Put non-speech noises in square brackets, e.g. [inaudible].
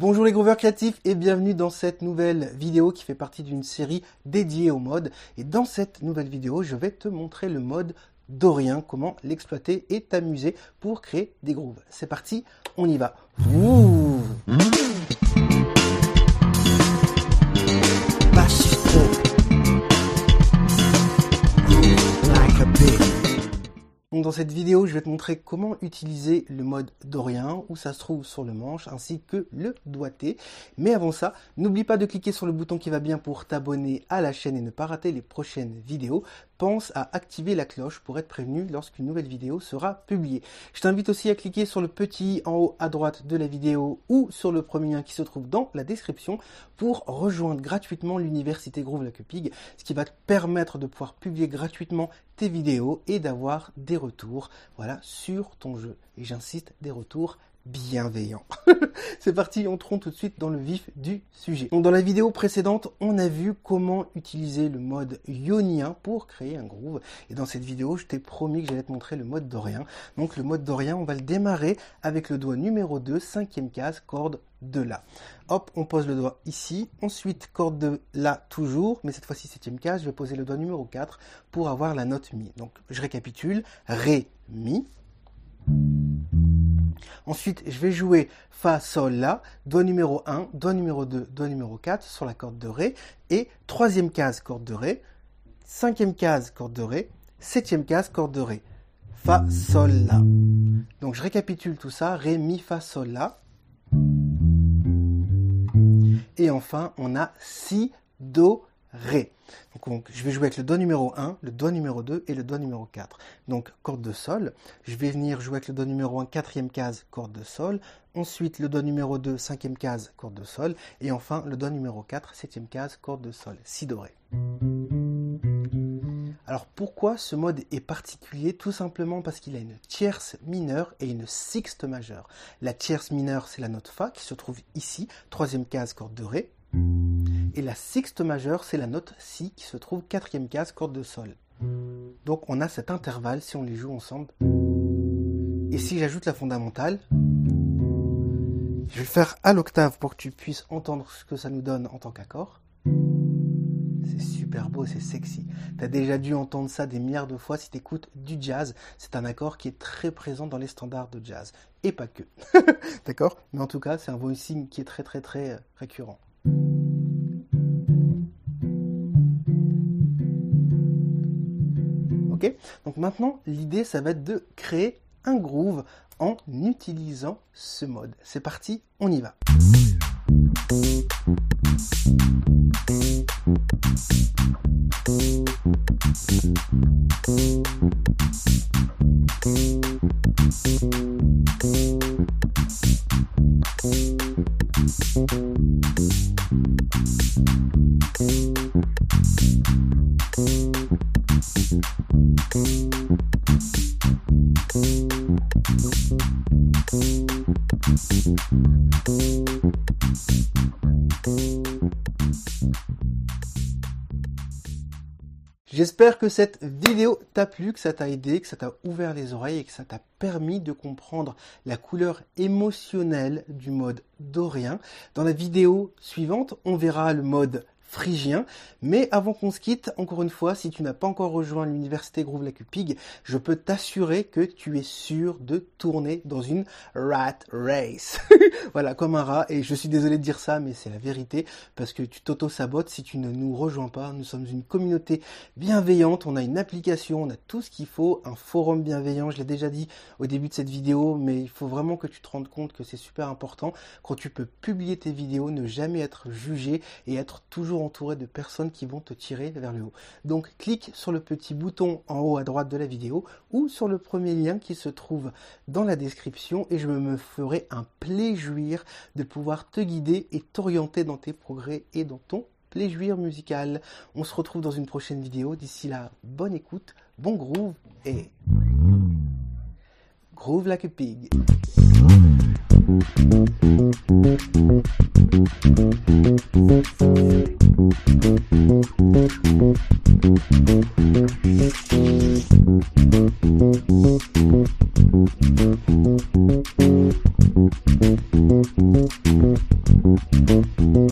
Bonjour les grooveurs créatifs et bienvenue dans cette nouvelle vidéo qui fait partie d'une série dédiée au mode. Et dans cette nouvelle vidéo, je vais te montrer le mode Dorien, comment l'exploiter et t'amuser pour créer des grooves. C'est parti, on y va. Dans cette vidéo, je vais te montrer comment utiliser le mode Dorien, où ça se trouve sur le manche, ainsi que le doigté. Mais avant ça, n'oublie pas de cliquer sur le bouton qui va bien pour t'abonner à la chaîne et ne pas rater les prochaines vidéos pense à activer la cloche pour être prévenu lorsqu'une nouvelle vidéo sera publiée. Je t'invite aussi à cliquer sur le petit en haut à droite de la vidéo ou sur le premier lien qui se trouve dans la description pour rejoindre gratuitement l'université Groove Lacupig, ce qui va te permettre de pouvoir publier gratuitement tes vidéos et d'avoir des retours voilà, sur ton jeu. Et j'insiste, des retours bienveillant. [laughs] C'est parti, entrons tout de suite dans le vif du sujet. dans la vidéo précédente, on a vu comment utiliser le mode ionien pour créer un groove. Et dans cette vidéo, je t'ai promis que j'allais te montrer le mode dorien. Donc le mode dorien, on va le démarrer avec le doigt numéro 2, cinquième case, corde de La. Hop, on pose le doigt ici. Ensuite, corde de La toujours, mais cette fois-ci septième case, je vais poser le doigt numéro 4 pour avoir la note Mi. Donc je récapitule. Ré, Mi. Ensuite, je vais jouer Fa, Sol, La, doigt numéro 1, doigt numéro 2, doigt numéro 4 sur la corde de Ré, et troisième case, corde de Ré, cinquième case, corde de Ré, septième case, corde de Ré. Fa, Sol, La. Donc je récapitule tout ça, Ré, Mi, Fa, Sol, La. Et enfin, on a Si, Do, Ré. Donc, je vais jouer avec le doigt numéro 1, le doigt numéro 2 et le doigt numéro 4. Donc corde de sol. Je vais venir jouer avec le doigt numéro 1, quatrième case, corde de sol. Ensuite le doigt numéro 2, cinquième case, corde de sol. Et enfin le doigt numéro 4, septième case, corde de sol. Si doré. Alors pourquoi ce mode est particulier? Tout simplement parce qu'il a une tierce mineure et une sixte majeure. La tierce mineure, c'est la note Fa qui se trouve ici, troisième case, corde de Ré. Et la sixte majeure, c'est la note Si qui se trouve quatrième case, corde de Sol. Donc on a cet intervalle si on les joue ensemble. Et si j'ajoute la fondamentale, je vais le faire à l'octave pour que tu puisses entendre ce que ça nous donne en tant qu'accord. C'est super beau, c'est sexy. Tu as déjà dû entendre ça des milliards de fois si tu écoutes du jazz. C'est un accord qui est très présent dans les standards de jazz. Et pas que. [laughs] D'accord? Mais en tout cas, c'est un voicing qui est très très très récurrent. Donc maintenant, l'idée, ça va être de créer un groove en utilisant ce mode. C'est parti, on y va. J'espère que cette vidéo t'a plu, que ça t'a aidé, que ça t'a ouvert les oreilles et que ça t'a permis de comprendre la couleur émotionnelle du mode dorien. Dans la vidéo suivante, on verra le mode phrygien. Mais avant qu'on se quitte, encore une fois, si tu n'as pas encore rejoint l'université Groove Lacupig, je peux t'assurer que tu es sûr de tourner dans une rat race. [laughs] voilà, comme un rat. Et je suis désolé de dire ça, mais c'est la vérité parce que tu t'auto-sabotes si tu ne nous rejoins pas. Nous sommes une communauté bienveillante. On a une application, on a tout ce qu'il faut, un forum bienveillant. Je l'ai déjà dit au début de cette vidéo, mais il faut vraiment que tu te rendes compte que c'est super important quand tu peux publier tes vidéos, ne jamais être jugé et être toujours entouré de personnes qui vont te tirer vers le haut. Donc clique sur le petit bouton en haut à droite de la vidéo ou sur le premier lien qui se trouve dans la description et je me ferai un plaisir de pouvoir te guider et t'orienter dans tes progrès et dans ton plaisir musical. On se retrouve dans une prochaine vidéo. D'ici là, bonne écoute, bon groove et groove like a pig. Thank you.